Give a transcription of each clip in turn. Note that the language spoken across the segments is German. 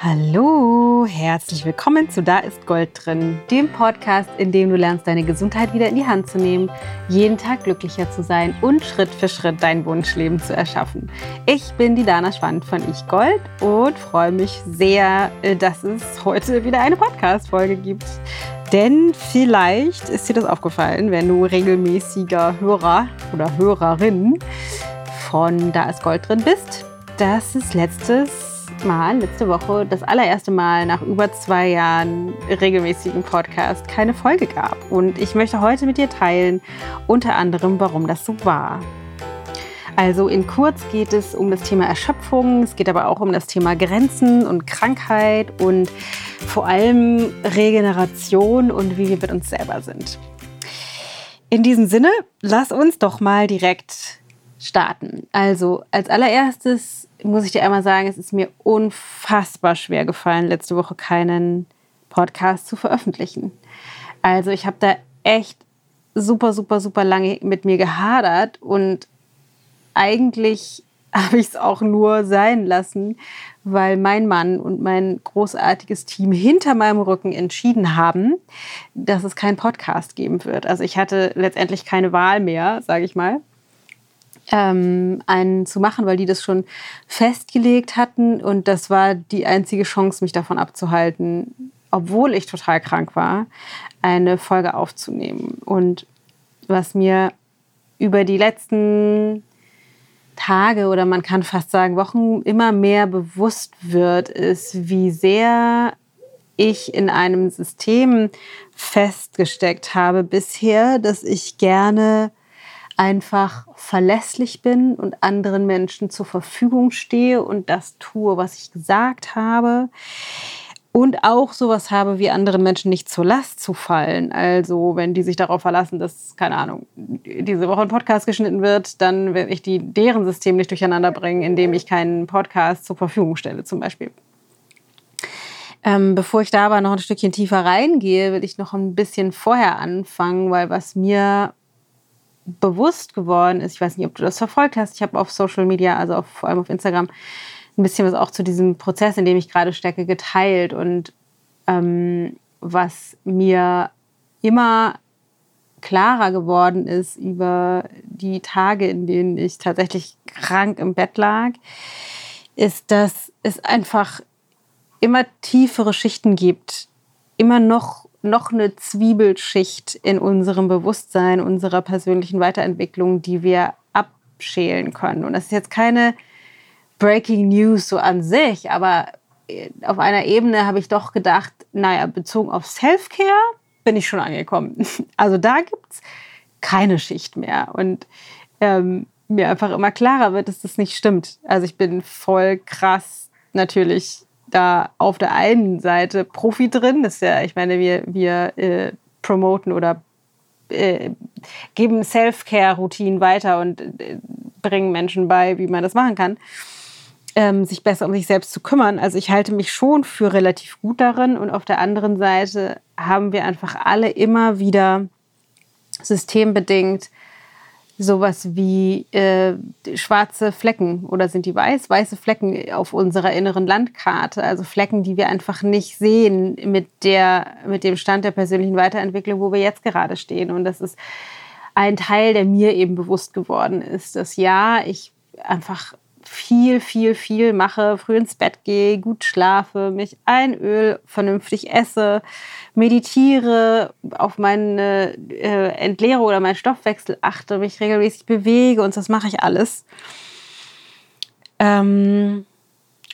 Hallo, herzlich willkommen zu Da ist Gold drin, dem Podcast, in dem du lernst, deine Gesundheit wieder in die Hand zu nehmen, jeden Tag glücklicher zu sein und Schritt für Schritt dein Wunschleben zu erschaffen. Ich bin die Dana Schwand von Ich Gold und freue mich sehr, äh, dass es heute wieder eine Podcast-Folge gibt. Denn vielleicht ist dir das aufgefallen, wenn du regelmäßiger Hörer oder Hörerin von Da ist Gold drin bist, dass es letztes Mal, letzte Woche, das allererste Mal nach über zwei Jahren regelmäßigen Podcast keine Folge gab. Und ich möchte heute mit dir teilen, unter anderem, warum das so war. Also in kurz geht es um das Thema Erschöpfung, es geht aber auch um das Thema Grenzen und Krankheit und vor allem Regeneration und wie wir mit uns selber sind. In diesem Sinne, lass uns doch mal direkt starten. Also als allererstes muss ich dir einmal sagen, es ist mir unfassbar schwer gefallen, letzte Woche keinen Podcast zu veröffentlichen. Also ich habe da echt super, super, super lange mit mir gehadert und eigentlich habe ich es auch nur sein lassen, weil mein Mann und mein großartiges Team hinter meinem Rücken entschieden haben, dass es keinen Podcast geben wird. Also ich hatte letztendlich keine Wahl mehr, sage ich mal ähm, einen zu machen, weil die das schon festgelegt hatten. Und das war die einzige Chance, mich davon abzuhalten, obwohl ich total krank war, eine Folge aufzunehmen. Und was mir über die letzten Tage oder man kann fast sagen Wochen immer mehr bewusst wird, ist, wie sehr ich in einem System festgesteckt habe bisher, dass ich gerne einfach verlässlich bin und anderen Menschen zur Verfügung stehe und das tue, was ich gesagt habe. Und auch sowas habe, wie anderen Menschen nicht zur Last zu fallen. Also, wenn die sich darauf verlassen, dass, keine Ahnung, diese Woche ein Podcast geschnitten wird, dann werde ich die, deren System nicht durcheinander bringen, indem ich keinen Podcast zur Verfügung stelle, zum Beispiel. Ähm, bevor ich da aber noch ein Stückchen tiefer reingehe, will ich noch ein bisschen vorher anfangen, weil was mir bewusst geworden ist, ich weiß nicht, ob du das verfolgt hast, ich habe auf Social Media, also auf, vor allem auf Instagram, ein bisschen was auch zu diesem Prozess, in dem ich gerade stecke, geteilt. Und ähm, was mir immer klarer geworden ist über die Tage, in denen ich tatsächlich krank im Bett lag, ist, dass es einfach immer tiefere Schichten gibt, immer noch noch eine Zwiebelschicht in unserem Bewusstsein, unserer persönlichen Weiterentwicklung, die wir abschälen können. Und das ist jetzt keine Breaking News so an sich, aber äh, auf einer Ebene habe ich doch gedacht, naja, bezogen auf Self-Care bin ich schon angekommen. Also da gibt es keine Schicht mehr. Und ähm, mir einfach immer klarer wird, dass das nicht stimmt. Also ich bin voll krass natürlich da auf der einen Seite Profi drin. Das ist ja, ich meine, wir, wir äh, promoten oder äh, geben Self-Care-Routinen weiter und äh, bringen Menschen bei, wie man das machen kann, ähm, sich besser um sich selbst zu kümmern. Also ich halte mich schon für relativ gut darin. Und auf der anderen Seite haben wir einfach alle immer wieder systembedingt sowas wie äh, schwarze Flecken oder sind die weiß? Weiße Flecken auf unserer inneren Landkarte, also Flecken, die wir einfach nicht sehen mit, der, mit dem Stand der persönlichen Weiterentwicklung, wo wir jetzt gerade stehen. Und das ist ein Teil, der mir eben bewusst geworden ist, dass ja, ich einfach viel, viel, viel mache, früh ins Bett gehe, gut schlafe, mich einöl, vernünftig esse, meditiere, auf meine äh, Entleerung oder meinen Stoffwechsel achte, mich regelmäßig bewege und das mache ich alles. Ähm,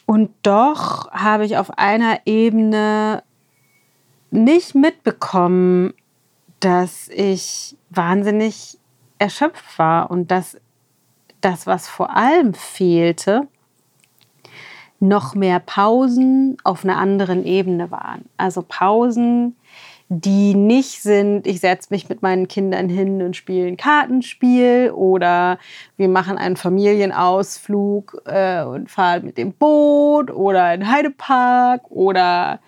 und doch habe ich auf einer Ebene nicht mitbekommen, dass ich wahnsinnig erschöpft war und dass das, was vor allem fehlte, noch mehr Pausen auf einer anderen Ebene waren. Also Pausen, die nicht sind, ich setze mich mit meinen Kindern hin und spiele ein Kartenspiel oder wir machen einen Familienausflug äh, und fahren mit dem Boot oder in Heidepark oder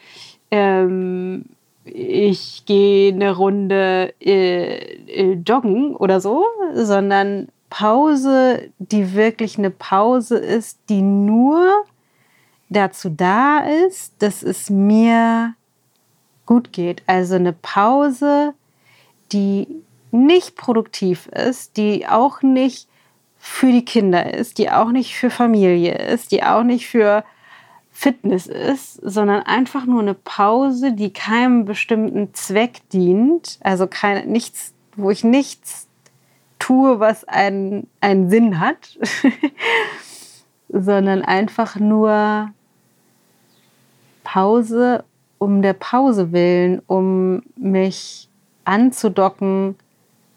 ähm, ich gehe eine Runde äh, äh, joggen oder so, sondern Pause, die wirklich eine Pause ist, die nur dazu da ist, dass es mir gut geht. Also eine Pause, die nicht produktiv ist, die auch nicht für die Kinder ist, die auch nicht für Familie ist, die auch nicht für Fitness ist, sondern einfach nur eine Pause, die keinem bestimmten Zweck dient, also kein, nichts, wo ich nichts tue, was einen, einen Sinn hat, sondern einfach nur Pause um der Pause willen, um mich anzudocken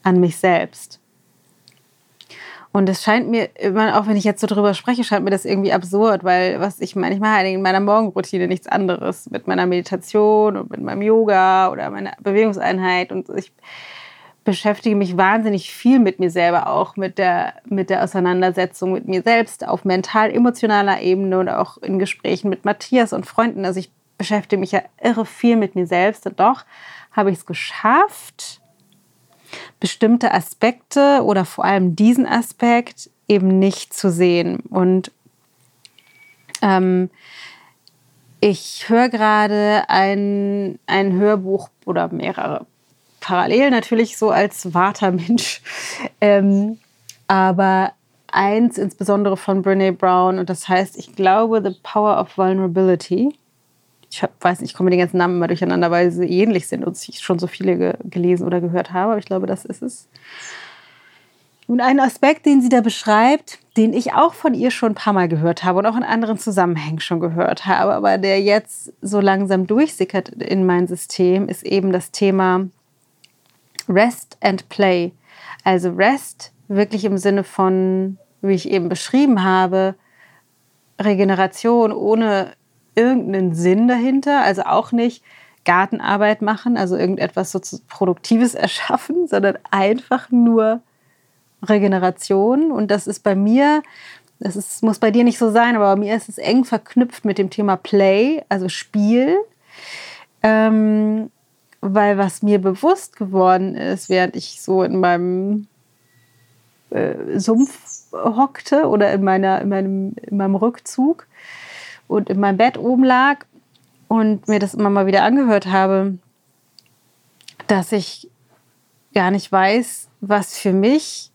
an mich selbst. Und es scheint mir auch wenn ich jetzt so drüber spreche, scheint mir das irgendwie absurd, weil was ich meine, ich mache in meiner Morgenroutine nichts anderes mit meiner Meditation und mit meinem Yoga oder meiner Bewegungseinheit und ich beschäftige mich wahnsinnig viel mit mir selber auch, mit der, mit der Auseinandersetzung mit mir selbst auf mental-emotionaler Ebene und auch in Gesprächen mit Matthias und Freunden. Also ich beschäftige mich ja irre viel mit mir selbst und doch habe ich es geschafft, bestimmte Aspekte oder vor allem diesen Aspekt eben nicht zu sehen. Und ähm, ich höre gerade ein, ein Hörbuch oder mehrere parallel natürlich so als Vata-Mensch. Ähm, aber eins insbesondere von Brene Brown und das heißt, ich glaube, The Power of Vulnerability ich weiß nicht, ich komme mit den ganzen Namen immer durcheinander, weil sie ähnlich sind und ich schon so viele ge gelesen oder gehört habe. Aber ich glaube, das ist es. Und ein Aspekt, den sie da beschreibt, den ich auch von ihr schon ein paar Mal gehört habe und auch in anderen Zusammenhängen schon gehört habe, aber der jetzt so langsam durchsickert in mein System, ist eben das Thema Rest and Play. Also Rest wirklich im Sinne von, wie ich eben beschrieben habe, Regeneration ohne irgendeinen Sinn dahinter, also auch nicht Gartenarbeit machen, also irgendetwas so Produktives erschaffen, sondern einfach nur Regeneration. Und das ist bei mir, das ist, muss bei dir nicht so sein, aber bei mir ist es eng verknüpft mit dem Thema Play, also Spiel. Ähm, weil was mir bewusst geworden ist, während ich so in meinem äh, Sumpf hockte oder in, meiner, in, meinem, in meinem Rückzug, und in meinem Bett oben lag und mir das immer mal wieder angehört habe, dass ich gar nicht weiß, was für mich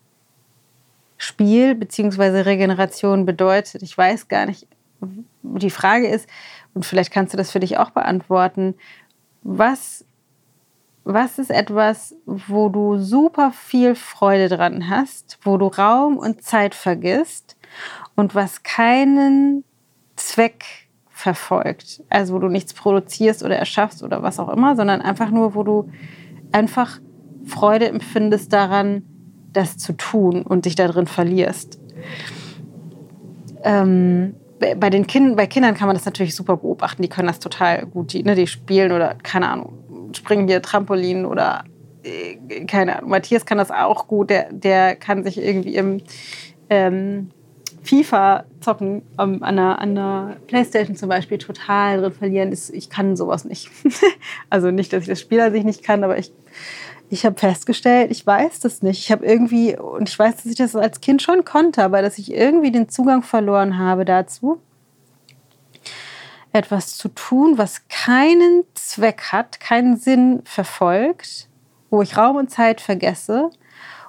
Spiel bzw. Regeneration bedeutet. Ich weiß gar nicht, die Frage ist, und vielleicht kannst du das für dich auch beantworten, was, was ist etwas, wo du super viel Freude dran hast, wo du Raum und Zeit vergisst und was keinen Zweck verfolgt. Also wo du nichts produzierst oder erschaffst oder was auch immer, sondern einfach nur, wo du einfach Freude empfindest daran, das zu tun und dich darin verlierst. Ähm, bei den Kindern, bei Kindern kann man das natürlich super beobachten. Die können das total gut. Die, ne, die spielen oder keine Ahnung, springen hier Trampolin oder äh, keine Ahnung. Matthias kann das auch gut. Der, der kann sich irgendwie im ähm, FIFA zocken um, an, der, an der Playstation zum Beispiel total drin verlieren. Ist, ich kann sowas nicht. also nicht, dass ich das Spiel an sich nicht kann, aber ich, ich habe festgestellt, ich weiß das nicht. Ich habe irgendwie, und ich weiß, dass ich das als Kind schon konnte, aber dass ich irgendwie den Zugang verloren habe dazu, etwas zu tun, was keinen Zweck hat, keinen Sinn verfolgt, wo ich Raum und Zeit vergesse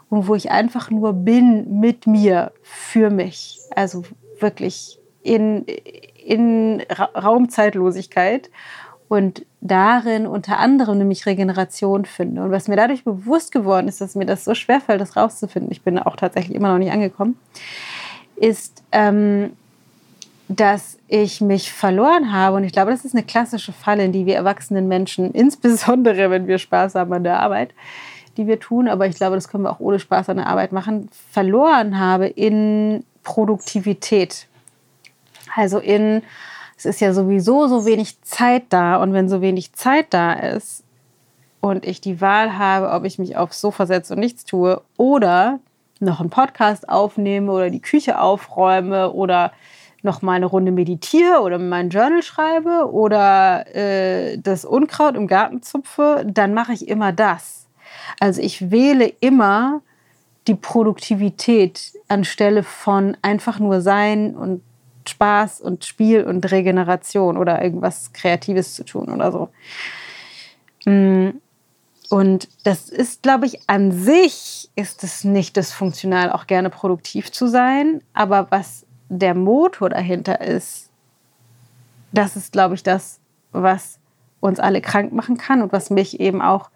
und wo ich einfach nur bin mit mir, für mich. Also wirklich in, in Raumzeitlosigkeit und darin unter anderem nämlich Regeneration finde. Und was mir dadurch bewusst geworden ist, dass mir das so schwerfällt, das rauszufinden, ich bin auch tatsächlich immer noch nicht angekommen, ist, ähm, dass ich mich verloren habe. Und ich glaube, das ist eine klassische Falle, in die wir erwachsenen Menschen, insbesondere wenn wir Spaß haben an der Arbeit, die wir tun, aber ich glaube, das können wir auch ohne Spaß an der Arbeit machen, verloren habe in Produktivität. Also in, es ist ja sowieso so wenig Zeit da und wenn so wenig Zeit da ist und ich die Wahl habe, ob ich mich aufs Sofa setze und nichts tue oder noch einen Podcast aufnehme oder die Küche aufräume oder noch mal eine Runde meditiere oder mein Journal schreibe oder äh, das Unkraut im Garten zupfe, dann mache ich immer das. Also ich wähle immer die Produktivität anstelle von einfach nur sein und Spaß und Spiel und Regeneration oder irgendwas Kreatives zu tun oder so. Mm, und das ist, glaube ich, an sich ist es nicht dysfunktional, auch gerne produktiv zu sein. Aber was der Motor dahinter ist, das ist, glaube ich, das, was uns alle krank machen kann und was mich eben auch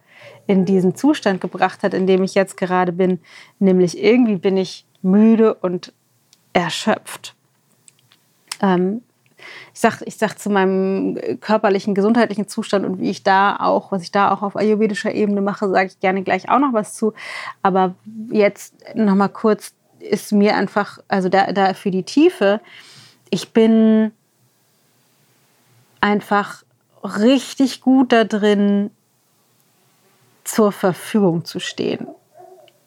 in diesen Zustand gebracht hat, in dem ich jetzt gerade bin. Nämlich irgendwie bin ich müde und erschöpft. Ähm, ich sage ich sag zu meinem körperlichen, gesundheitlichen Zustand und wie ich da auch, was ich da auch auf ayurvedischer Ebene mache, sage ich gerne gleich auch noch was zu. Aber jetzt noch mal kurz ist mir einfach, also da, da für die Tiefe, ich bin einfach richtig gut da drin, zur Verfügung zu stehen.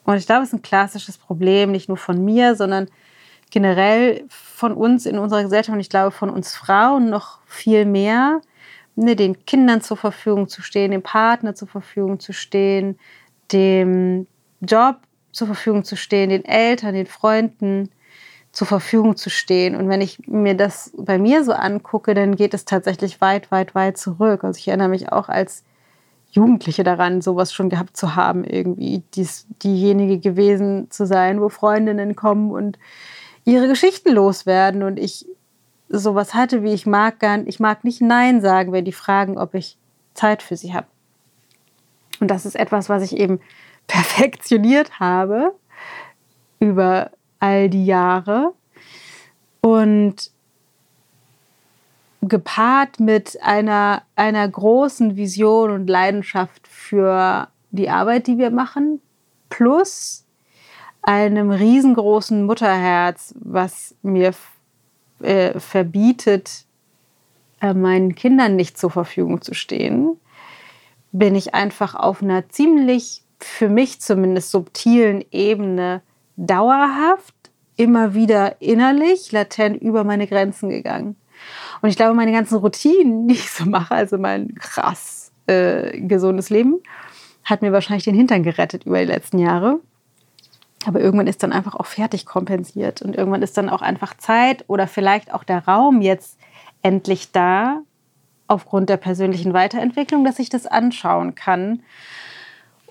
Und ich glaube, es ist ein klassisches Problem, nicht nur von mir, sondern generell von uns in unserer Gesellschaft und ich glaube von uns Frauen noch viel mehr, ne, den Kindern zur Verfügung zu stehen, dem Partner zur Verfügung zu stehen, dem Job zur Verfügung zu stehen, den Eltern, den Freunden zur Verfügung zu stehen. Und wenn ich mir das bei mir so angucke, dann geht es tatsächlich weit, weit, weit zurück. Also ich erinnere mich auch als Jugendliche daran, sowas schon gehabt zu haben, irgendwie dies, diejenige gewesen zu sein, wo Freundinnen kommen und ihre Geschichten loswerden und ich sowas hatte wie ich mag gern, ich mag nicht Nein sagen, wenn die fragen, ob ich Zeit für sie habe. Und das ist etwas, was ich eben perfektioniert habe über all die Jahre und gepaart mit einer, einer großen Vision und Leidenschaft für die Arbeit, die wir machen, plus einem riesengroßen Mutterherz, was mir äh, verbietet, äh, meinen Kindern nicht zur Verfügung zu stehen, bin ich einfach auf einer ziemlich, für mich zumindest subtilen Ebene dauerhaft, immer wieder innerlich, latent über meine Grenzen gegangen. Und ich glaube, meine ganzen Routinen, die ich so mache, also mein krass äh, gesundes Leben, hat mir wahrscheinlich den Hintern gerettet über die letzten Jahre. Aber irgendwann ist dann einfach auch fertig kompensiert und irgendwann ist dann auch einfach Zeit oder vielleicht auch der Raum jetzt endlich da, aufgrund der persönlichen Weiterentwicklung, dass ich das anschauen kann,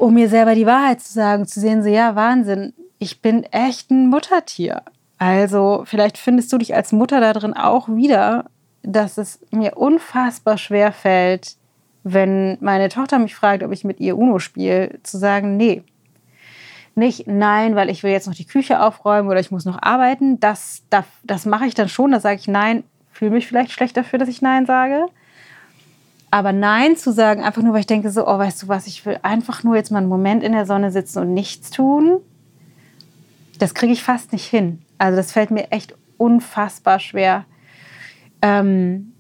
um mir selber die Wahrheit zu sagen, zu sehen, so ja, Wahnsinn, ich bin echt ein Muttertier. Also vielleicht findest du dich als Mutter da drin auch wieder, dass es mir unfassbar schwer fällt, wenn meine Tochter mich fragt, ob ich mit ihr Uno spiele, zu sagen, nee, nicht nein, weil ich will jetzt noch die Küche aufräumen oder ich muss noch arbeiten. Das, das, das mache ich dann schon. Da sage ich nein, fühle mich vielleicht schlecht dafür, dass ich nein sage. Aber nein zu sagen, einfach nur, weil ich denke so, oh, weißt du was, ich will einfach nur jetzt mal einen Moment in der Sonne sitzen und nichts tun, das kriege ich fast nicht hin. Also das fällt mir echt unfassbar schwer, ähm,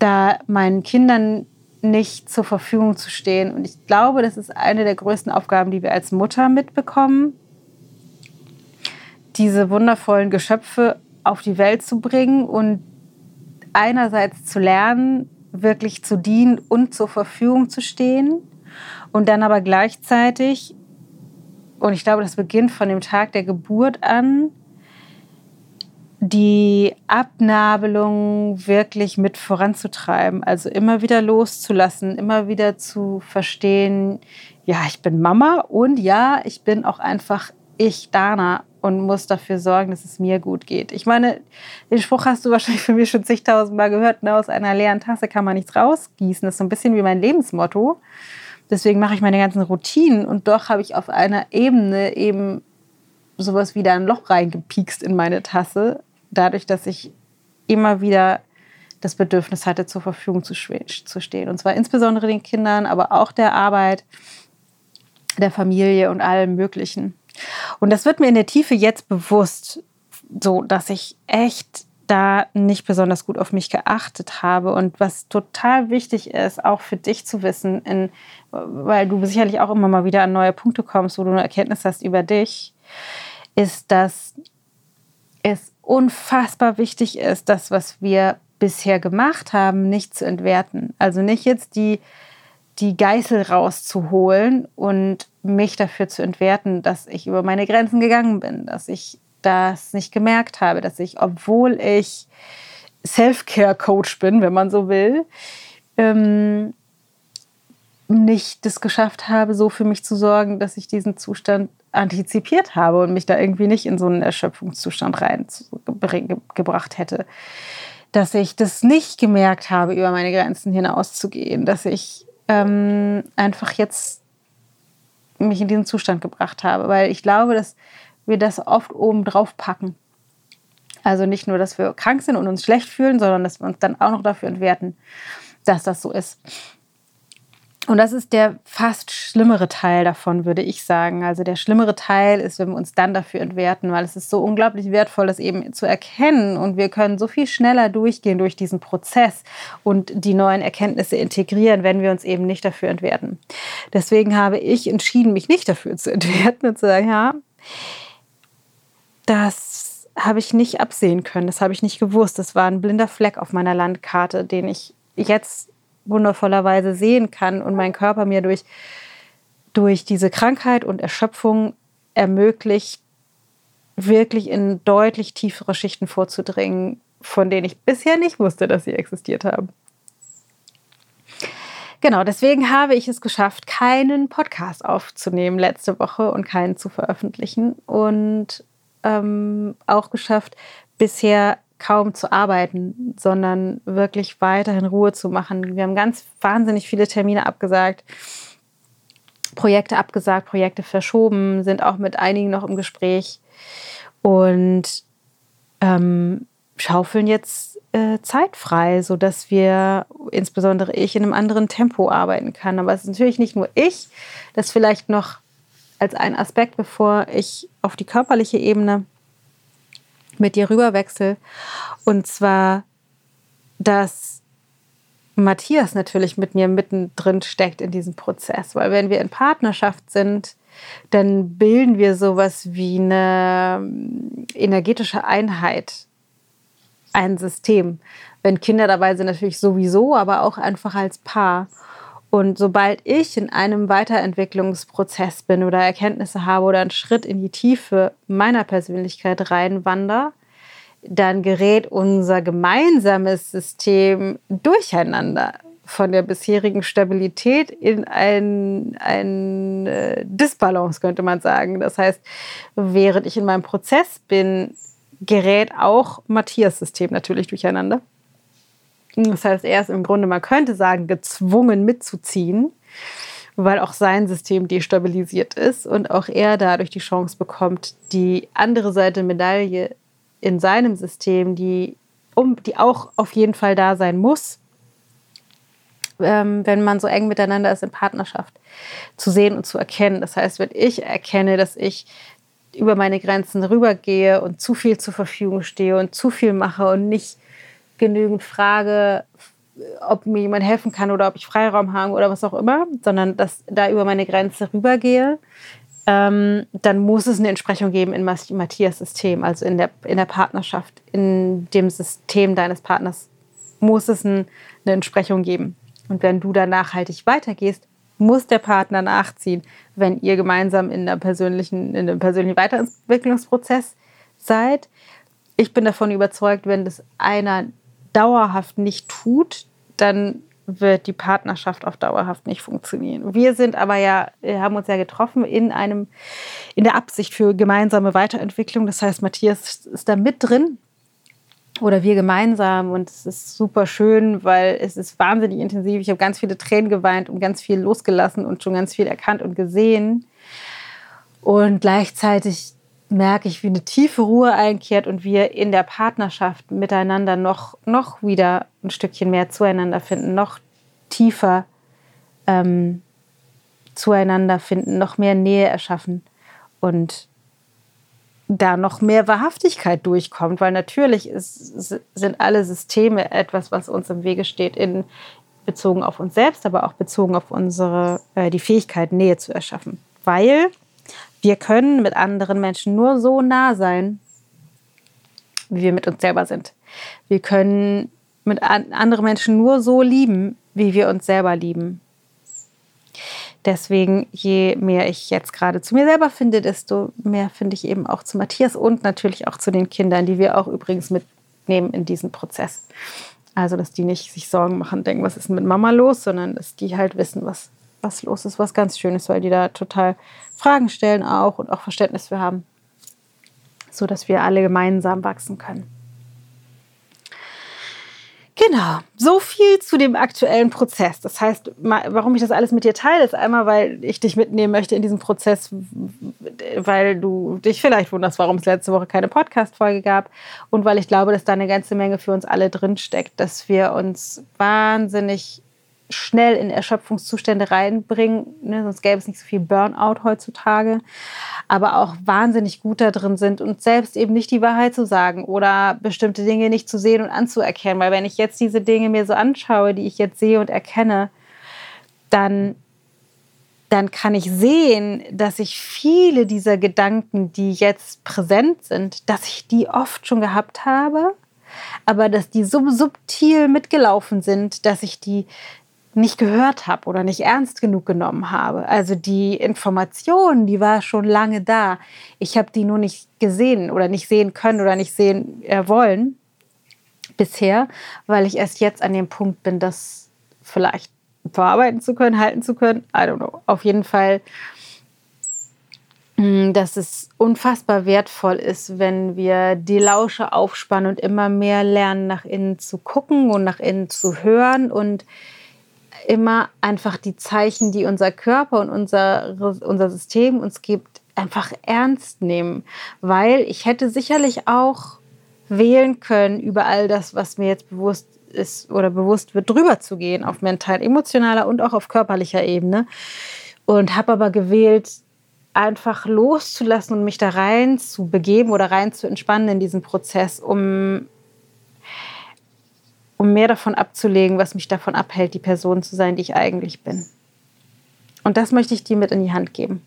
da meinen Kindern nicht zur Verfügung zu stehen. Und ich glaube, das ist eine der größten Aufgaben, die wir als Mutter mitbekommen, diese wundervollen Geschöpfe auf die Welt zu bringen und einerseits zu lernen, wirklich zu dienen und zur Verfügung zu stehen. Und dann aber gleichzeitig, und ich glaube, das beginnt von dem Tag der Geburt an, die Abnabelung wirklich mit voranzutreiben, also immer wieder loszulassen, immer wieder zu verstehen, ja, ich bin Mama und ja, ich bin auch einfach ich, Dana, und muss dafür sorgen, dass es mir gut geht. Ich meine, den Spruch hast du wahrscheinlich von mir schon zigtausendmal gehört, ne? aus einer leeren Tasse kann man nichts rausgießen. Das ist so ein bisschen wie mein Lebensmotto. Deswegen mache ich meine ganzen Routinen und doch habe ich auf einer Ebene eben sowas wie da ein Loch reingepiekst in meine Tasse, dadurch, dass ich immer wieder das Bedürfnis hatte, zur Verfügung zu, zu stehen. Und zwar insbesondere den Kindern, aber auch der Arbeit, der Familie und allem Möglichen. Und das wird mir in der Tiefe jetzt bewusst, so dass ich echt da nicht besonders gut auf mich geachtet habe. Und was total wichtig ist, auch für dich zu wissen, in, weil du sicherlich auch immer mal wieder an neue Punkte kommst, wo du eine Erkenntnis hast über dich, ist, dass es unfassbar wichtig ist, das, was wir bisher gemacht haben, nicht zu entwerten. Also nicht jetzt die, die Geißel rauszuholen und mich dafür zu entwerten, dass ich über meine Grenzen gegangen bin, dass ich das nicht gemerkt habe, dass ich, obwohl ich Self-Care-Coach bin, wenn man so will, ähm, nicht das geschafft habe, so für mich zu sorgen, dass ich diesen Zustand antizipiert habe und mich da irgendwie nicht in so einen Erschöpfungszustand reingebracht hätte. Dass ich das nicht gemerkt habe, über meine Grenzen hinauszugehen, dass ich ähm, einfach jetzt mich in diesen Zustand gebracht habe, weil ich glaube, dass wir das oft oben drauf packen. Also nicht nur, dass wir krank sind und uns schlecht fühlen, sondern dass wir uns dann auch noch dafür entwerten, dass das so ist. Und das ist der fast schlimmere Teil davon, würde ich sagen. Also der schlimmere Teil ist, wenn wir uns dann dafür entwerten, weil es ist so unglaublich wertvoll, das eben zu erkennen. Und wir können so viel schneller durchgehen durch diesen Prozess und die neuen Erkenntnisse integrieren, wenn wir uns eben nicht dafür entwerten. Deswegen habe ich entschieden, mich nicht dafür zu entwerten und zu sagen, ja, das habe ich nicht absehen können, das habe ich nicht gewusst. Das war ein blinder Fleck auf meiner Landkarte, den ich jetzt wundervollerweise sehen kann und mein Körper mir durch, durch diese Krankheit und Erschöpfung ermöglicht, wirklich in deutlich tiefere Schichten vorzudringen, von denen ich bisher nicht wusste, dass sie existiert haben. Genau, deswegen habe ich es geschafft, keinen Podcast aufzunehmen letzte Woche und keinen zu veröffentlichen und ähm, auch geschafft, bisher kaum zu arbeiten, sondern wirklich weiterhin Ruhe zu machen. Wir haben ganz wahnsinnig viele Termine abgesagt, Projekte abgesagt, Projekte verschoben, sind auch mit einigen noch im Gespräch und ähm, schaufeln jetzt äh, Zeit sodass wir, insbesondere ich, in einem anderen Tempo arbeiten kann. Aber es ist natürlich nicht nur ich, das vielleicht noch als ein Aspekt, bevor ich auf die körperliche Ebene mit dir rüberwechsel. Und zwar, dass Matthias natürlich mit mir mittendrin steckt in diesem Prozess. Weil wenn wir in Partnerschaft sind, dann bilden wir sowas wie eine ähm, energetische Einheit, ein System. Wenn Kinder dabei sind, natürlich sowieso, aber auch einfach als Paar. Und sobald ich in einem Weiterentwicklungsprozess bin oder Erkenntnisse habe oder einen Schritt in die Tiefe meiner Persönlichkeit reinwander, dann gerät unser gemeinsames System durcheinander von der bisherigen Stabilität in ein, ein äh, Disbalance, könnte man sagen. Das heißt, während ich in meinem Prozess bin, gerät auch Matthias System natürlich durcheinander. Das heißt, er ist im Grunde, man könnte sagen, gezwungen mitzuziehen, weil auch sein System destabilisiert ist und auch er dadurch die Chance bekommt, die andere Seite Medaille in seinem System, die, um, die auch auf jeden Fall da sein muss, ähm, wenn man so eng miteinander ist in Partnerschaft, zu sehen und zu erkennen. Das heißt, wenn ich erkenne, dass ich über meine Grenzen rübergehe und zu viel zur Verfügung stehe und zu viel mache und nicht genügend frage, ob mir jemand helfen kann oder ob ich Freiraum habe oder was auch immer, sondern dass da über meine Grenze rübergehe, ähm, dann muss es eine Entsprechung geben in Matthias System, also in der, in der Partnerschaft, in dem System deines Partners muss es ein, eine Entsprechung geben. Und wenn du da nachhaltig weitergehst, muss der Partner nachziehen, wenn ihr gemeinsam in, der persönlichen, in einem persönlichen Weiterentwicklungsprozess seid. Ich bin davon überzeugt, wenn das einer dauerhaft nicht tut, dann wird die Partnerschaft auf dauerhaft nicht funktionieren. Wir sind aber ja, haben uns ja getroffen in einem, in der Absicht für gemeinsame Weiterentwicklung. Das heißt, Matthias ist da mit drin oder wir gemeinsam und es ist super schön, weil es ist wahnsinnig intensiv. Ich habe ganz viele Tränen geweint und ganz viel losgelassen und schon ganz viel erkannt und gesehen. Und gleichzeitig merke ich, wie eine tiefe Ruhe einkehrt und wir in der Partnerschaft miteinander noch, noch wieder ein Stückchen mehr zueinander finden, noch tiefer ähm, zueinander finden, noch mehr Nähe erschaffen und da noch mehr Wahrhaftigkeit durchkommt, weil natürlich ist, sind alle Systeme etwas, was uns im Wege steht, in, bezogen auf uns selbst, aber auch bezogen auf unsere, äh, die Fähigkeit, Nähe zu erschaffen. Weil wir können mit anderen Menschen nur so nah sein, wie wir mit uns selber sind. Wir können mit an anderen Menschen nur so lieben, wie wir uns selber lieben. Deswegen, je mehr ich jetzt gerade zu mir selber finde, desto mehr finde ich eben auch zu Matthias und natürlich auch zu den Kindern, die wir auch übrigens mitnehmen in diesen Prozess. Also, dass die nicht sich Sorgen machen, denken, was ist mit Mama los, sondern dass die halt wissen, was, was los ist, was ganz schön ist, weil die da total Fragen stellen auch und auch Verständnis für haben, sodass wir alle gemeinsam wachsen können. Genau, so viel zu dem aktuellen Prozess. Das heißt, warum ich das alles mit dir teile, ist einmal, weil ich dich mitnehmen möchte in diesem Prozess, weil du dich vielleicht wunderst, warum es letzte Woche keine Podcast-Folge gab und weil ich glaube, dass da eine ganze Menge für uns alle drinsteckt, dass wir uns wahnsinnig schnell in Erschöpfungszustände reinbringen, ne? sonst gäbe es nicht so viel Burnout heutzutage, aber auch wahnsinnig gut da drin sind und selbst eben nicht die Wahrheit zu sagen oder bestimmte Dinge nicht zu sehen und anzuerkennen. Weil wenn ich jetzt diese Dinge mir so anschaue, die ich jetzt sehe und erkenne, dann, dann kann ich sehen, dass ich viele dieser Gedanken, die jetzt präsent sind, dass ich die oft schon gehabt habe aber dass die so subtil mitgelaufen sind, dass ich die nicht gehört habe oder nicht ernst genug genommen habe. Also die Information, die war schon lange da. Ich habe die nur nicht gesehen oder nicht sehen können oder nicht sehen äh, wollen bisher, weil ich erst jetzt an dem Punkt bin, das vielleicht verarbeiten zu können, halten zu können. I don't know. Auf jeden Fall, mm, dass es unfassbar wertvoll ist, wenn wir die Lausche aufspannen und immer mehr lernen, nach innen zu gucken und nach innen zu hören und immer einfach die Zeichen, die unser Körper und unser, unser System uns gibt, einfach ernst nehmen. Weil ich hätte sicherlich auch wählen können, über all das, was mir jetzt bewusst ist oder bewusst wird, drüber zu gehen, auf mental, emotionaler und auch auf körperlicher Ebene. Und habe aber gewählt, einfach loszulassen und mich da rein zu begeben oder rein zu entspannen in diesen Prozess, um um mehr davon abzulegen, was mich davon abhält, die Person zu sein, die ich eigentlich bin. Und das möchte ich dir mit in die Hand geben.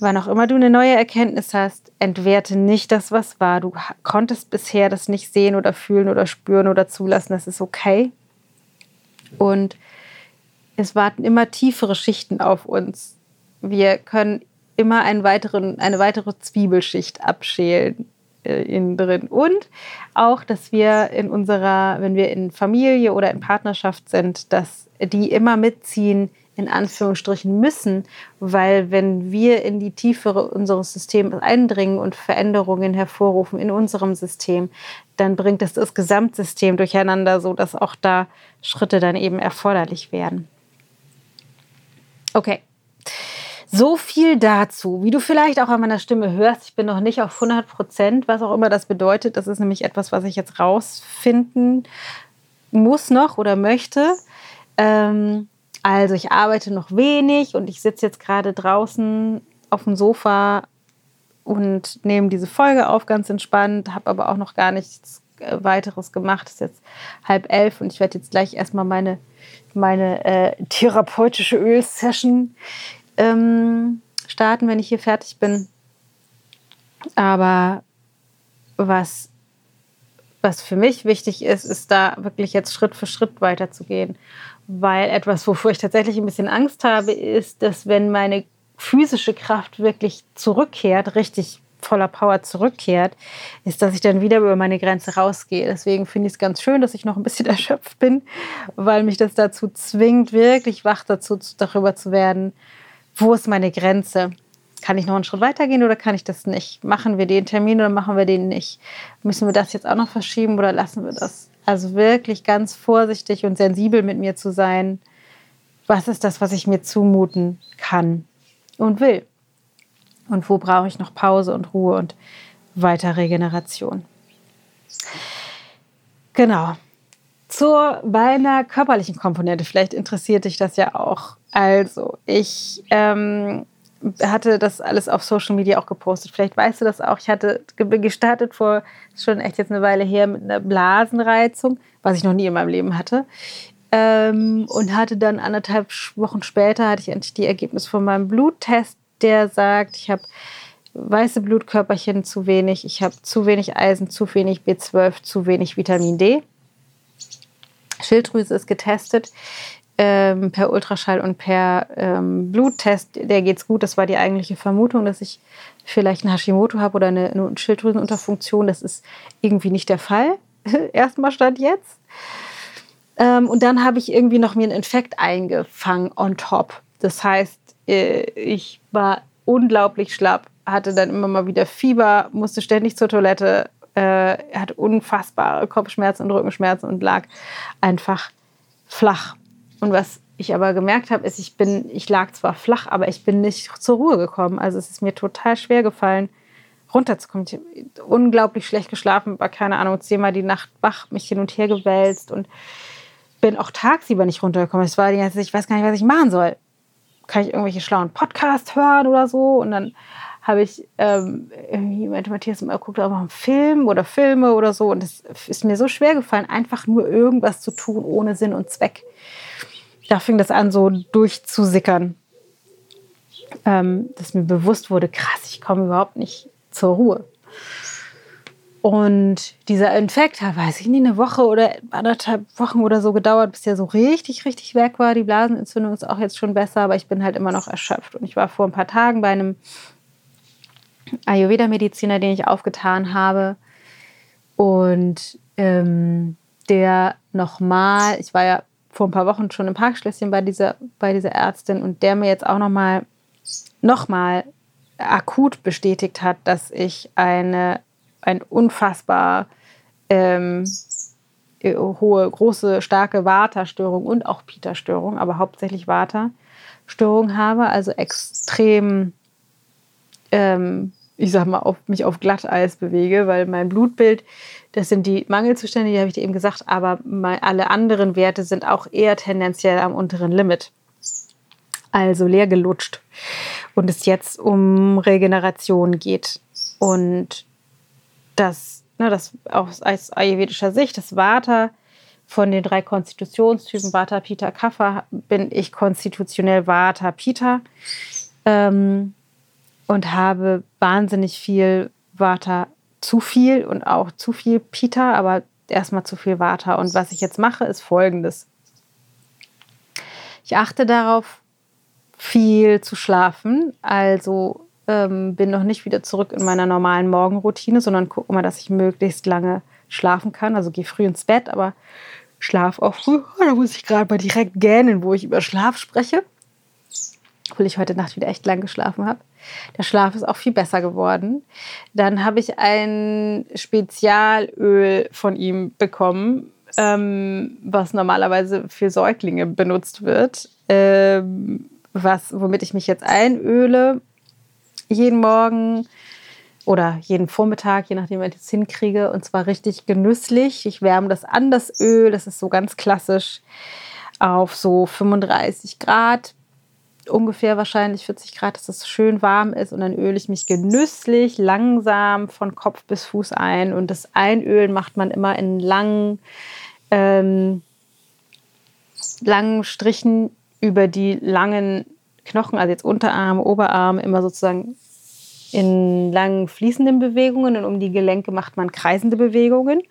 Wann auch immer du eine neue Erkenntnis hast, entwerte nicht das, was war. Du konntest bisher das nicht sehen oder fühlen oder spüren oder zulassen. Das ist okay. Und es warten immer tiefere Schichten auf uns. Wir können immer einen weiteren, eine weitere Zwiebelschicht abschälen innen drin. Und auch, dass wir in unserer, wenn wir in Familie oder in Partnerschaft sind, dass die immer mitziehen, in Anführungsstrichen müssen, weil wenn wir in die Tiefere unseres Systems eindringen und Veränderungen hervorrufen in unserem System, dann bringt es das Gesamtsystem durcheinander, so dass auch da Schritte dann eben erforderlich werden. Okay. So viel dazu. Wie du vielleicht auch an meiner Stimme hörst, ich bin noch nicht auf 100 Prozent, was auch immer das bedeutet. Das ist nämlich etwas, was ich jetzt rausfinden muss noch oder möchte. Ähm, also ich arbeite noch wenig und ich sitze jetzt gerade draußen auf dem Sofa und nehme diese Folge auf, ganz entspannt, habe aber auch noch gar nichts äh, weiteres gemacht. Es ist jetzt halb elf und ich werde jetzt gleich erstmal meine, meine äh, therapeutische Ölsession ähm, starten, wenn ich hier fertig bin. Aber was, was für mich wichtig ist, ist da wirklich jetzt Schritt für Schritt weiterzugehen. Weil etwas, wovor ich tatsächlich ein bisschen Angst habe, ist, dass wenn meine physische Kraft wirklich zurückkehrt, richtig voller Power zurückkehrt, ist, dass ich dann wieder über meine Grenze rausgehe. Deswegen finde ich es ganz schön, dass ich noch ein bisschen erschöpft bin, weil mich das dazu zwingt, wirklich wach dazu darüber zu werden, wo ist meine Grenze? Kann ich noch einen Schritt weitergehen oder kann ich das nicht? Machen wir den Termin oder machen wir den nicht? Müssen wir das jetzt auch noch verschieben oder lassen wir das? Also wirklich ganz vorsichtig und sensibel mit mir zu sein. Was ist das, was ich mir zumuten kann und will? Und wo brauche ich noch Pause und Ruhe und weiter Regeneration? Genau. Zur meiner körperlichen Komponente. Vielleicht interessiert dich das ja auch. Also, ich ähm, hatte das alles auf Social Media auch gepostet. Vielleicht weißt du das auch. Ich hatte gestartet vor schon echt jetzt eine Weile her mit einer Blasenreizung, was ich noch nie in meinem Leben hatte. Ähm, und hatte dann anderthalb Wochen später hatte ich endlich die Ergebnisse von meinem Bluttest, der sagt, ich habe weiße Blutkörperchen zu wenig, ich habe zu wenig Eisen, zu wenig B12, zu wenig Vitamin D. Schilddrüse ist getestet. Ähm, per Ultraschall und per ähm, Bluttest, der geht's gut. Das war die eigentliche Vermutung, dass ich vielleicht ein Hashimoto habe oder eine, eine Schilddrüsenunterfunktion. Das ist irgendwie nicht der Fall. Erstmal stand jetzt. Ähm, und dann habe ich irgendwie noch mir einen Infekt eingefangen on top. Das heißt, äh, ich war unglaublich schlapp, hatte dann immer mal wieder Fieber, musste ständig zur Toilette, äh, hatte unfassbare Kopfschmerzen und Rückenschmerzen und lag einfach flach. Und was ich aber gemerkt habe, ist, ich bin, ich lag zwar flach, aber ich bin nicht zur Ruhe gekommen. Also es ist mir total schwer gefallen, runterzukommen. Ich habe unglaublich schlecht geschlafen, war keine Ahnung, zehnmal die Nacht wach, mich hin und her gewälzt und bin auch tagsüber nicht runtergekommen. Es war die ganze Zeit, ich weiß gar nicht, was ich machen soll. Kann ich irgendwelche schlauen Podcasts hören oder so? Und dann habe ich ähm, irgendwie meinte Matthias immer guckt auch mal einen Film oder Filme oder so und es ist mir so schwer gefallen, einfach nur irgendwas zu tun ohne Sinn und Zweck. Da fing das an, so durchzusickern, ähm, dass mir bewusst wurde, krass, ich komme überhaupt nicht zur Ruhe. Und dieser Infekt hat, weiß ich nicht, eine Woche oder anderthalb Wochen oder so gedauert, bis der so richtig, richtig weg war. Die Blasenentzündung ist auch jetzt schon besser, aber ich bin halt immer noch erschöpft. Und ich war vor ein paar Tagen bei einem Ayurveda-Mediziner, den ich aufgetan habe. Und ähm, der nochmal, ich war ja vor ein paar Wochen schon im Parkschlösschen bei dieser, bei dieser Ärztin und der mir jetzt auch nochmal noch mal akut bestätigt hat, dass ich eine, ein unfassbar ähm, hohe, große, starke Vata-Störung und auch Pita-Störung, aber hauptsächlich Vata-Störung habe, also extrem ähm, ich sag mal, auf, mich auf Glatteis bewege, weil mein Blutbild, das sind die Mangelzustände, die habe ich dir eben gesagt, aber alle anderen Werte sind auch eher tendenziell am unteren Limit. Also leer gelutscht. Und es jetzt um Regeneration geht. Und das, ne, das aus, aus ayurvedischer Sicht, das Vata von den drei Konstitutionstypen Vata, Pita, Kapha, bin ich konstitutionell Vata, Pita. Ähm, und habe wahnsinnig viel Vata zu viel und auch zu viel Pita, aber erstmal zu viel Vata. Und was ich jetzt mache, ist folgendes. Ich achte darauf, viel zu schlafen. Also ähm, bin noch nicht wieder zurück in meiner normalen Morgenroutine, sondern gucke mal, dass ich möglichst lange schlafen kann. Also gehe früh ins Bett, aber schlaf auch früh. Da muss ich gerade mal direkt gähnen, wo ich über Schlaf spreche. Obwohl ich heute Nacht wieder echt lang geschlafen habe. Der Schlaf ist auch viel besser geworden. Dann habe ich ein Spezialöl von ihm bekommen, ähm, was normalerweise für Säuglinge benutzt wird, ähm, was, womit ich mich jetzt einöle. Jeden Morgen oder jeden Vormittag, je nachdem, wie ich es hinkriege. Und zwar richtig genüsslich. Ich wärme das an, das Öl. Das ist so ganz klassisch auf so 35 Grad ungefähr wahrscheinlich 40 Grad, dass es schön warm ist und dann öle ich mich genüsslich langsam von Kopf bis Fuß ein. Und das Einölen macht man immer in langen, ähm, langen Strichen über die langen Knochen, also jetzt Unterarm, Oberarm, immer sozusagen in langen fließenden Bewegungen und um die Gelenke macht man kreisende Bewegungen.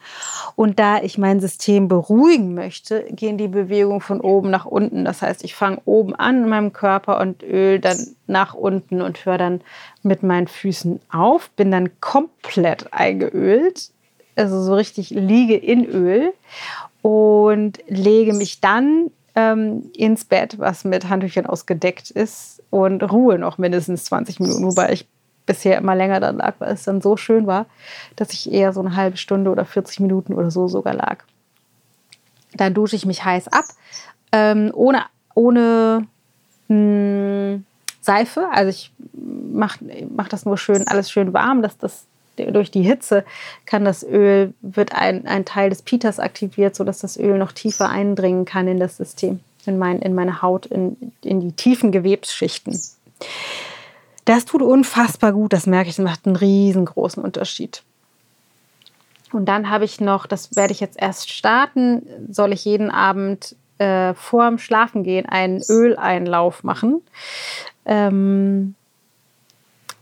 Und da ich mein System beruhigen möchte, gehen die Bewegungen von oben nach unten. Das heißt, ich fange oben an in meinem Körper und öl dann nach unten und höre dann mit meinen Füßen auf, bin dann komplett eingeölt, also so richtig liege in Öl und lege mich dann ähm, ins Bett, was mit Handtüchern ausgedeckt ist und ruhe noch mindestens 20 Minuten, wobei ich bisher immer länger dann lag, weil es dann so schön war, dass ich eher so eine halbe Stunde oder 40 Minuten oder so sogar lag. Dann dusche ich mich heiß ab, ähm, ohne, ohne mh, hm, Seife. Also ich mache mach das nur schön, alles schön warm, dass das durch die Hitze kann das Öl, wird ein, ein Teil des Pitas aktiviert, sodass das Öl noch tiefer eindringen kann in das System, in, mein, in meine Haut, in, in die tiefen Gewebsschichten. Das tut unfassbar gut, das merke ich, das macht einen riesengroßen Unterschied. Und dann habe ich noch, das werde ich jetzt erst starten, soll ich jeden Abend äh, vor dem Schlafengehen einen Öleinlauf machen. Ähm,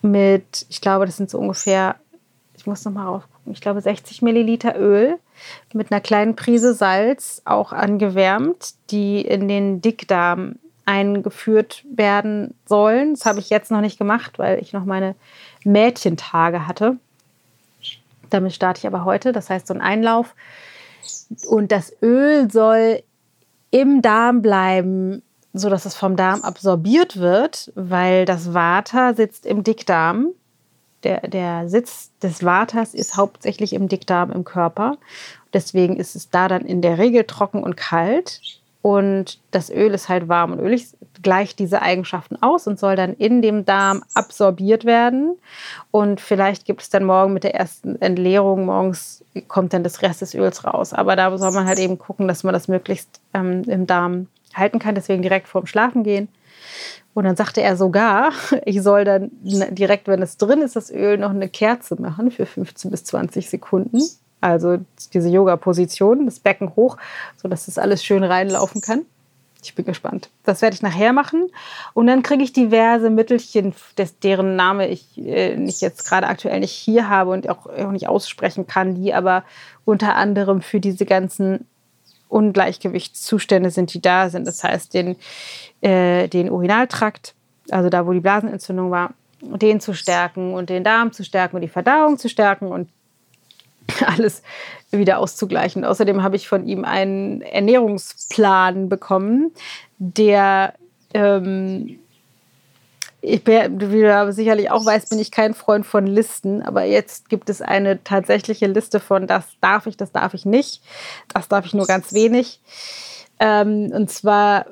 mit, ich glaube, das sind so ungefähr, ich muss noch mal raufgucken, ich glaube 60 Milliliter Öl mit einer kleinen Prise Salz auch angewärmt, die in den Dickdarm eingeführt werden sollen. Das habe ich jetzt noch nicht gemacht, weil ich noch meine Mädchentage hatte. Damit starte ich aber heute. Das heißt, so ein Einlauf. Und das Öl soll im Darm bleiben, sodass es vom Darm absorbiert wird, weil das Vata sitzt im Dickdarm. Der, der Sitz des Vatas ist hauptsächlich im Dickdarm im Körper. Deswegen ist es da dann in der Regel trocken und kalt. Und das Öl ist halt warm und ölig, gleicht diese Eigenschaften aus und soll dann in dem Darm absorbiert werden. Und vielleicht gibt es dann morgen mit der ersten Entleerung, morgens kommt dann das Rest des Öls raus. Aber da soll man halt eben gucken, dass man das möglichst ähm, im Darm halten kann. Deswegen direkt vorm Schlafen gehen. Und dann sagte er sogar, ich soll dann direkt, wenn es drin ist, das Öl noch eine Kerze machen für 15 bis 20 Sekunden. Also diese Yoga-Position, das Becken hoch, sodass das alles schön reinlaufen kann. Ich bin gespannt. Das werde ich nachher machen. Und dann kriege ich diverse Mittelchen, des, deren Name ich äh, nicht jetzt gerade aktuell nicht hier habe und auch, auch nicht aussprechen kann, die aber unter anderem für diese ganzen Ungleichgewichtszustände sind, die da sind. Das heißt, den, äh, den Urinaltrakt, also da, wo die Blasenentzündung war, den zu stärken und den Darm zu stärken und die Verdauung zu stärken und alles wieder auszugleichen. Außerdem habe ich von ihm einen Ernährungsplan bekommen, der, ähm, ich bin, wie du sicherlich auch weißt, bin ich kein Freund von Listen, aber jetzt gibt es eine tatsächliche Liste von, das darf ich, das darf ich nicht, das darf ich nur ganz wenig. Ähm, und zwar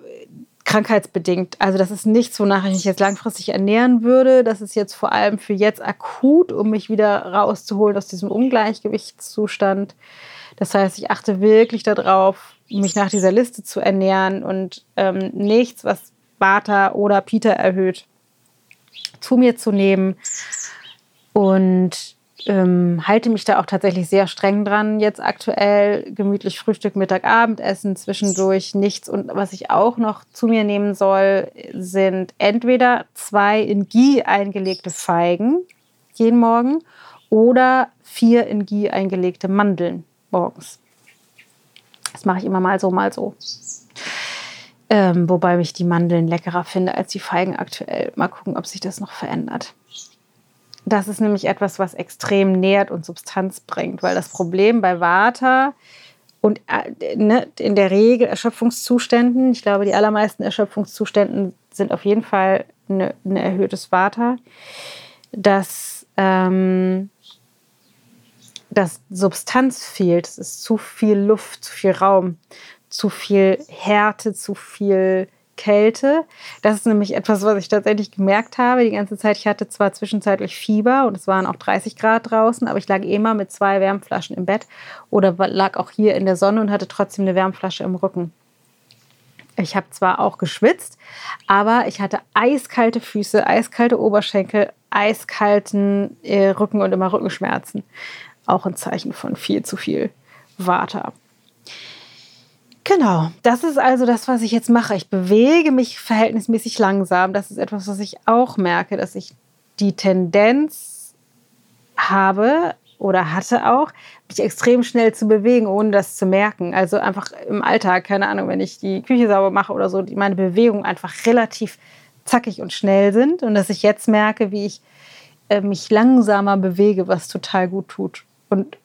krankheitsbedingt. Also das ist nichts, wonach ich mich jetzt langfristig ernähren würde. Das ist jetzt vor allem für jetzt akut, um mich wieder rauszuholen aus diesem Ungleichgewichtszustand. Das heißt, ich achte wirklich darauf, mich nach dieser Liste zu ernähren und ähm, nichts, was Vata oder Peter erhöht, zu mir zu nehmen. Und ähm, halte mich da auch tatsächlich sehr streng dran. Jetzt aktuell gemütlich Frühstück, Mittag, Abendessen, zwischendurch nichts. Und was ich auch noch zu mir nehmen soll, sind entweder zwei in Ghee eingelegte Feigen jeden Morgen oder vier in Ghee eingelegte Mandeln morgens. Das mache ich immer mal so, mal so. Ähm, wobei ich die Mandeln leckerer finde als die Feigen aktuell. Mal gucken, ob sich das noch verändert. Das ist nämlich etwas, was extrem nährt und Substanz bringt, weil das Problem bei Vata und äh, ne, in der Regel Erschöpfungszuständen, ich glaube, die allermeisten Erschöpfungszuständen sind auf jeden Fall ein ne, ne erhöhtes Vata, dass, ähm, dass Substanz fehlt. Es ist zu viel Luft, zu viel Raum, zu viel Härte, zu viel Kälte. Das ist nämlich etwas, was ich tatsächlich gemerkt habe die ganze Zeit. Ich hatte zwar zwischenzeitlich Fieber und es waren auch 30 Grad draußen, aber ich lag immer mit zwei Wärmflaschen im Bett oder lag auch hier in der Sonne und hatte trotzdem eine Wärmflasche im Rücken. Ich habe zwar auch geschwitzt, aber ich hatte eiskalte Füße, eiskalte Oberschenkel, eiskalten äh, Rücken und immer Rückenschmerzen. Auch ein Zeichen von viel zu viel Water. Genau, das ist also das, was ich jetzt mache. Ich bewege mich verhältnismäßig langsam. Das ist etwas, was ich auch merke, dass ich die Tendenz habe oder hatte auch, mich extrem schnell zu bewegen, ohne das zu merken. Also einfach im Alltag, keine Ahnung, wenn ich die Küche sauber mache oder so, die meine Bewegungen einfach relativ zackig und schnell sind und dass ich jetzt merke, wie ich äh, mich langsamer bewege, was total gut tut. Und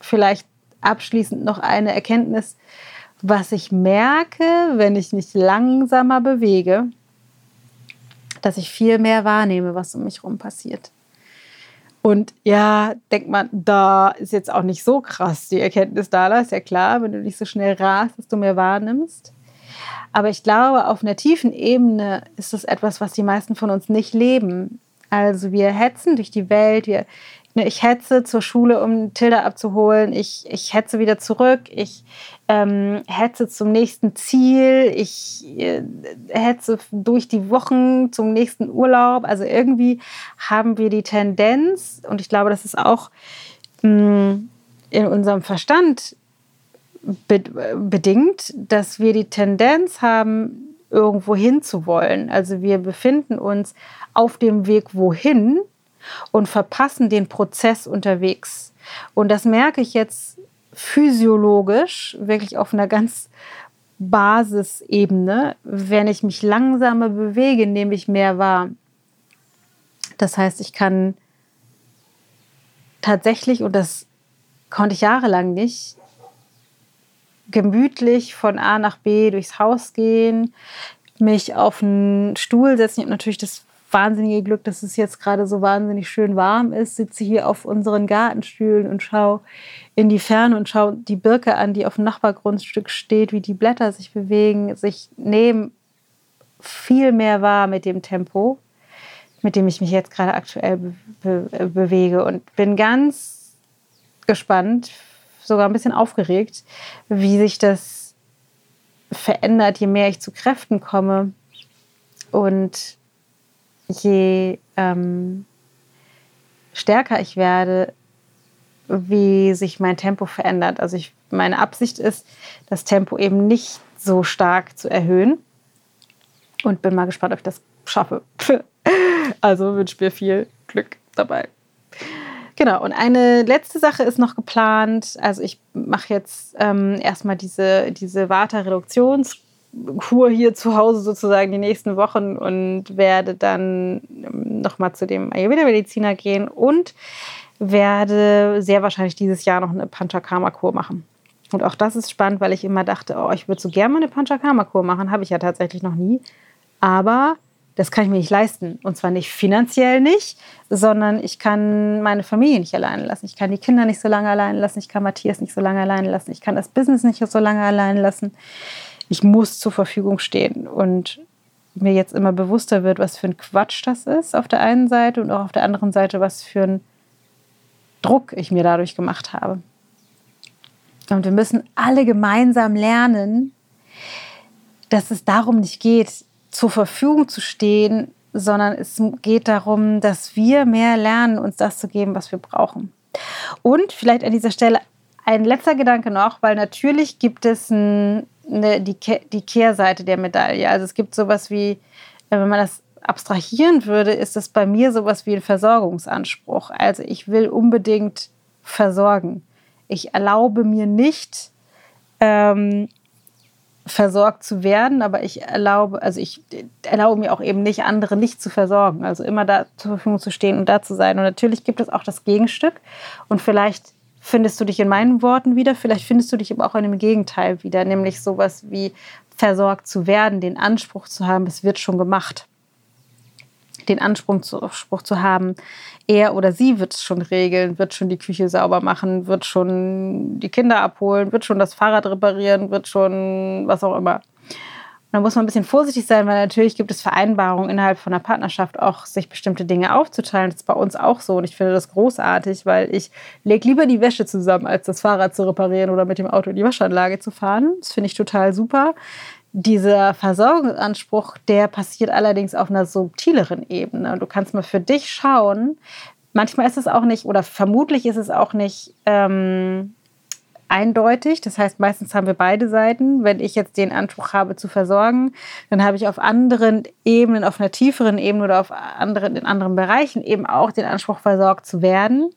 vielleicht abschließend noch eine Erkenntnis, was ich merke, wenn ich mich langsamer bewege, dass ich viel mehr wahrnehme, was um mich herum passiert. Und ja, denkt man, da ist jetzt auch nicht so krass die Erkenntnis da, ist ja klar, wenn du nicht so schnell rast, dass du mehr wahrnimmst. Aber ich glaube, auf einer tiefen Ebene ist das etwas, was die meisten von uns nicht leben. Also wir hetzen durch die Welt, wir ich hetze zur Schule, um Tilda abzuholen. Ich, ich hetze wieder zurück. Ich ähm, hetze zum nächsten Ziel. Ich äh, hetze durch die Wochen zum nächsten Urlaub. Also irgendwie haben wir die Tendenz, und ich glaube, das ist auch mh, hm, in unserem Verstand be bedingt, dass wir die Tendenz haben, irgendwo hin zu wollen. Also wir befinden uns auf dem Weg wohin und verpassen den Prozess unterwegs. Und das merke ich jetzt physiologisch, wirklich auf einer ganz Basisebene, wenn ich mich langsamer bewege, nehme ich mehr wahr. Das heißt, ich kann tatsächlich, und das konnte ich jahrelang nicht, gemütlich von A nach B durchs Haus gehen, mich auf einen Stuhl setzen. Ich habe natürlich das wahnsinnige Glück, dass es jetzt gerade so wahnsinnig schön warm ist. Sitze hier auf unseren Gartenstühlen und schaue in die Ferne und schaue die Birke an, die auf dem Nachbargrundstück steht, wie die Blätter sich bewegen, sich nehmen viel mehr wahr mit dem Tempo, mit dem ich mich jetzt gerade aktuell be be bewege und bin ganz gespannt, sogar ein bisschen aufgeregt, wie sich das verändert, je mehr ich zu Kräften komme und je ähm, stärker ich werde, wie sich mein Tempo verändert. Also ich, meine Absicht ist, das Tempo eben nicht so stark zu erhöhen. Und bin mal gespannt, ob ich das schaffe. also wünsche mir viel Glück dabei. Genau, und eine letzte Sache ist noch geplant. Also ich mache jetzt ähm, erstmal diese, diese Vata-Reduktionskur hier zu Hause sozusagen die nächsten Wochen und werde dann ähm, nochmal zu dem Ayurveda-Mediziner gehen und werde sehr wahrscheinlich dieses Jahr noch eine Panchakarma-Kur machen. Und auch das ist spannend, weil ich immer dachte, oh, ich würde so gerne mal eine Panchakarma-Kur machen. Habe ich ja tatsächlich noch nie. Aber das kann ich mir nicht leisten. Und zwar nicht finanziell nicht, sondern ich kann meine Familie nicht alleine lassen. Ich kann die Kinder nicht so lange alleine lassen. Ich kann Matthias nicht so lange alleine lassen. Ich kann das Business nicht so lange alleine lassen. Ich muss zur Verfügung stehen. Und mir jetzt immer bewusster wird, was für ein Quatsch das ist auf der einen Seite und auch auf der anderen Seite, was für ein Druck ich mir dadurch gemacht habe. Und wir müssen alle gemeinsam lernen, dass es darum nicht geht, zur Verfügung zu stehen, sondern es geht darum, dass wir mehr lernen, uns das zu geben, was wir brauchen. Und vielleicht an dieser Stelle ein letzter Gedanke noch, weil natürlich gibt es ein, eine, die, die Kehrseite der Medaille. Also es gibt sowas wie, äh, wenn man das abstrahieren würde, ist das bei mir sowas wie ein Versorgungsanspruch. Also ich will unbedingt versorgen. Ich erlaube mir nicht, ähm, versorgt zu werden, aber ich erlaube, also ich erlaube mir auch eben nicht, andere nicht zu versorgen. Also immer da zur Verfügung zu stehen und da zu sein. Und natürlich gibt es auch das Gegenstück. Und vielleicht findest du dich in meinen Worten wieder, vielleicht findest du dich aber auch in dem Gegenteil wieder, nämlich sowas wie versorgt zu werden, den Anspruch zu haben, es wird schon gemacht den Anspruch zu, Anspruch zu haben, er oder sie wird es schon regeln, wird schon die Küche sauber machen, wird schon die Kinder abholen, wird schon das Fahrrad reparieren, wird schon was auch immer. Da muss man ein bisschen vorsichtig sein, weil natürlich gibt es Vereinbarungen innerhalb von einer Partnerschaft auch, sich bestimmte Dinge aufzuteilen. Das ist bei uns auch so und ich finde das großartig, weil ich lege lieber die Wäsche zusammen, als das Fahrrad zu reparieren oder mit dem Auto in die Waschanlage zu fahren. Das finde ich total super. Dieser Versorgungsanspruch, der passiert allerdings auf einer subtileren Ebene. Du kannst mal für dich schauen. Manchmal ist es auch nicht, oder vermutlich ist es auch nicht ähm, eindeutig. Das heißt, meistens haben wir beide Seiten. Wenn ich jetzt den Anspruch habe zu versorgen, dann habe ich auf anderen Ebenen, auf einer tieferen Ebene oder auf anderen, in anderen Bereichen eben auch den Anspruch, versorgt zu werden.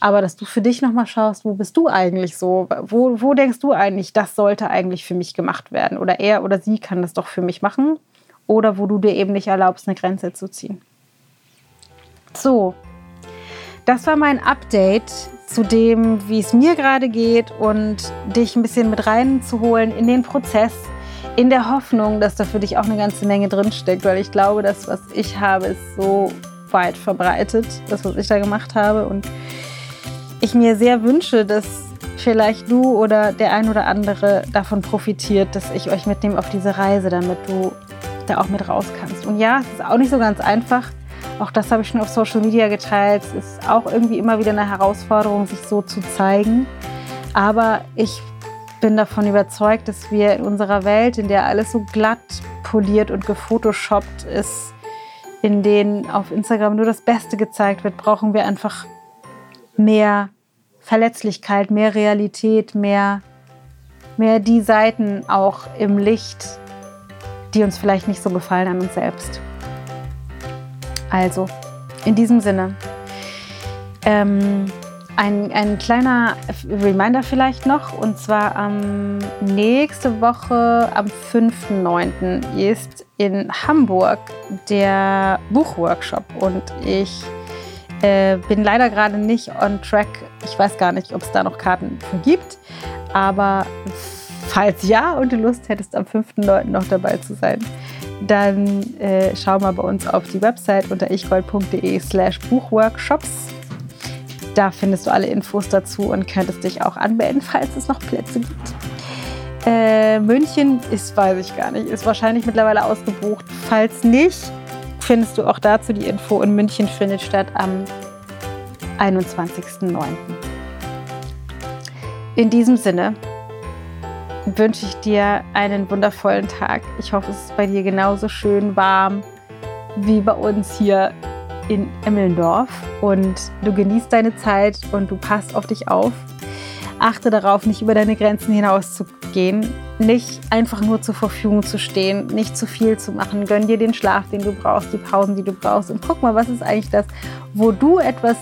Aber dass du für dich nochmal schaust, wo bist du eigentlich so? Wo, wo denkst du eigentlich, das sollte eigentlich für mich gemacht werden? Oder er oder sie kann das doch für mich machen? Oder wo du dir eben nicht erlaubst, eine Grenze zu ziehen. So, das war mein Update zu dem, wie es mir gerade geht und dich ein bisschen mit reinzuholen in den Prozess, in der Hoffnung, dass da für dich auch eine ganze Menge drinsteckt, weil ich glaube, das, was ich habe, ist so weit verbreitet, das, was ich da gemacht habe und ich mir sehr wünsche, dass vielleicht du oder der ein oder andere davon profitiert, dass ich euch mitnehme auf diese Reise, damit du da auch mit raus kannst. Und ja, es ist auch nicht so ganz einfach, auch das habe ich schon auf Social Media geteilt. Es ist auch irgendwie immer wieder eine Herausforderung, sich so zu zeigen. Aber ich bin davon überzeugt, dass wir in unserer Welt, in der alles so glatt poliert und gefotoshoppt ist, in denen auf Instagram nur das Beste gezeigt wird, brauchen wir einfach mehr Verletzlichkeit, mehr Realität, mehr, mehr die Seiten auch im Licht, die uns vielleicht nicht so gefallen an uns selbst. Also, in diesem Sinne, Ähm, ein, ein kleiner Reminder vielleicht noch, und zwar ähm, nächste Woche am 5.9. ist in Hamburg der Buchworkshop und ich äh, bin leider gerade nicht on track. Ich weiß gar nicht, ob es da noch Karten für gibt, aber falls ja und du Lust hättest, am 5.9. noch dabei zu sein, dann äh, schau mal bei uns auf die Website unter ichgold.de slash Buchworkshops da findest du alle Infos dazu und könntest dich auch anmelden, falls es noch Plätze gibt. Äh, München ist, weiß ich gar nicht, ist wahrscheinlich mittlerweile ausgebucht. Falls nicht, findest du auch dazu die Info. In München findet statt am 21.09. In diesem Sinne wünsche ich dir einen wundervollen Tag. Ich hoffe, es ist bei dir genauso schön warm wie bei uns hier in Emmelndorf und du genießt deine Zeit und du passt auf dich auf. Achte darauf, nicht über deine Grenzen hinaus zu gehen, nicht einfach nur zur Verfügung zu stehen, nicht zu viel zu machen. Gönn dir den Schlaf, den du brauchst, die Pausen, die du brauchst und guck mal, was ist eigentlich das, wo du etwas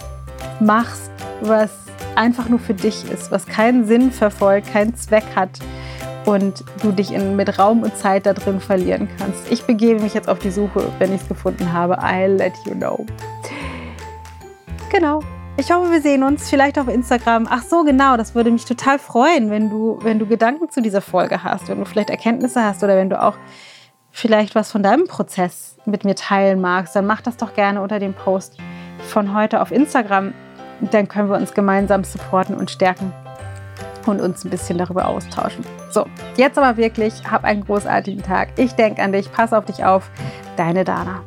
machst, was einfach nur für dich ist, was keinen Sinn verfolgt, keinen Zweck hat, und du dich in, mit Raum und Zeit da drin verlieren kannst. Ich begebe mich jetzt auf die Suche, wenn ich es gefunden habe. I'll let you know. Genau. Ich hoffe, wir sehen uns vielleicht auf Instagram. Ach so, genau, das würde mich total freuen, wenn du, wenn du Gedanken zu dieser Folge hast, wenn du vielleicht Erkenntnisse hast oder wenn du auch vielleicht was von deinem Prozess mit mir teilen magst, dann mach das doch gerne unter dem Post von heute auf Instagram. Dann können wir uns gemeinsam supporten und stärken und uns ein bisschen darüber austauschen. So, jetzt aber wirklich, hab einen großartigen Tag. Ich denke an dich, pass auf dich auf. Deine Dana.